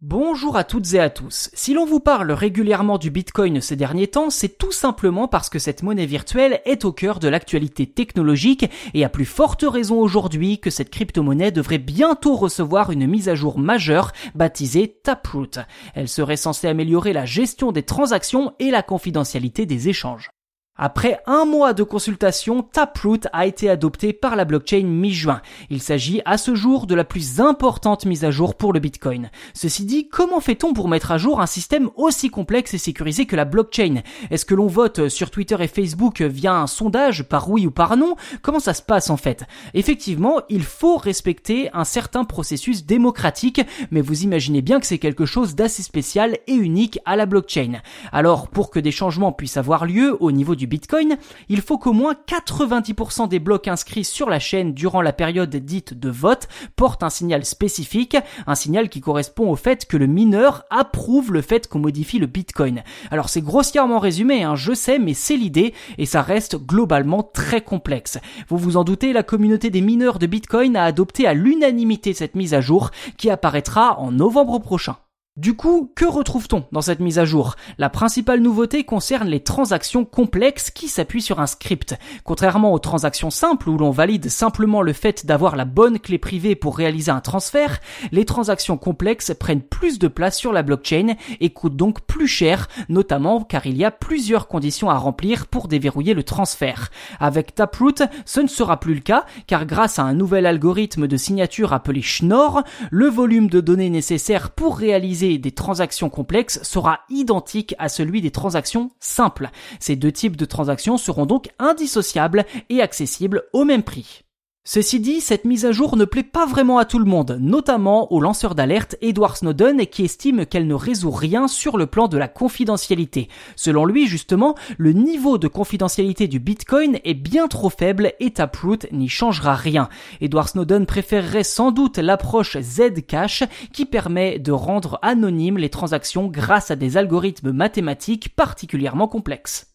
Bonjour à toutes et à tous. Si l'on vous parle régulièrement du Bitcoin ces derniers temps, c'est tout simplement parce que cette monnaie virtuelle est au cœur de l'actualité technologique et à plus forte raison aujourd'hui que cette crypto-monnaie devrait bientôt recevoir une mise à jour majeure baptisée Taproot. Elle serait censée améliorer la gestion des transactions et la confidentialité des échanges. Après un mois de consultation, Taproot a été adopté par la blockchain mi-juin. Il s'agit à ce jour de la plus importante mise à jour pour le Bitcoin. Ceci dit, comment fait-on pour mettre à jour un système aussi complexe et sécurisé que la blockchain? Est-ce que l'on vote sur Twitter et Facebook via un sondage par oui ou par non? Comment ça se passe en fait? Effectivement, il faut respecter un certain processus démocratique, mais vous imaginez bien que c'est quelque chose d'assez spécial et unique à la blockchain. Alors, pour que des changements puissent avoir lieu au niveau du Bitcoin, il faut qu'au moins 90% des blocs inscrits sur la chaîne durant la période dite de vote portent un signal spécifique, un signal qui correspond au fait que le mineur approuve le fait qu'on modifie le Bitcoin. Alors c'est grossièrement résumé, hein, je sais, mais c'est l'idée et ça reste globalement très complexe. Vous vous en doutez, la communauté des mineurs de Bitcoin a adopté à l'unanimité cette mise à jour qui apparaîtra en novembre prochain. Du coup, que retrouve-t-on dans cette mise à jour? La principale nouveauté concerne les transactions complexes qui s'appuient sur un script. Contrairement aux transactions simples où l'on valide simplement le fait d'avoir la bonne clé privée pour réaliser un transfert, les transactions complexes prennent plus de place sur la blockchain et coûtent donc plus cher, notamment car il y a plusieurs conditions à remplir pour déverrouiller le transfert. Avec Taproot, ce ne sera plus le cas car grâce à un nouvel algorithme de signature appelé Schnorr, le volume de données nécessaire pour réaliser des transactions complexes sera identique à celui des transactions simples. Ces deux types de transactions seront donc indissociables et accessibles au même prix. Ceci dit, cette mise à jour ne plaît pas vraiment à tout le monde, notamment au lanceur d'alerte Edward Snowden qui estime qu'elle ne résout rien sur le plan de la confidentialité. Selon lui, justement, le niveau de confidentialité du Bitcoin est bien trop faible et Taproot n'y changera rien. Edward Snowden préférerait sans doute l'approche Zcash qui permet de rendre anonymes les transactions grâce à des algorithmes mathématiques particulièrement complexes.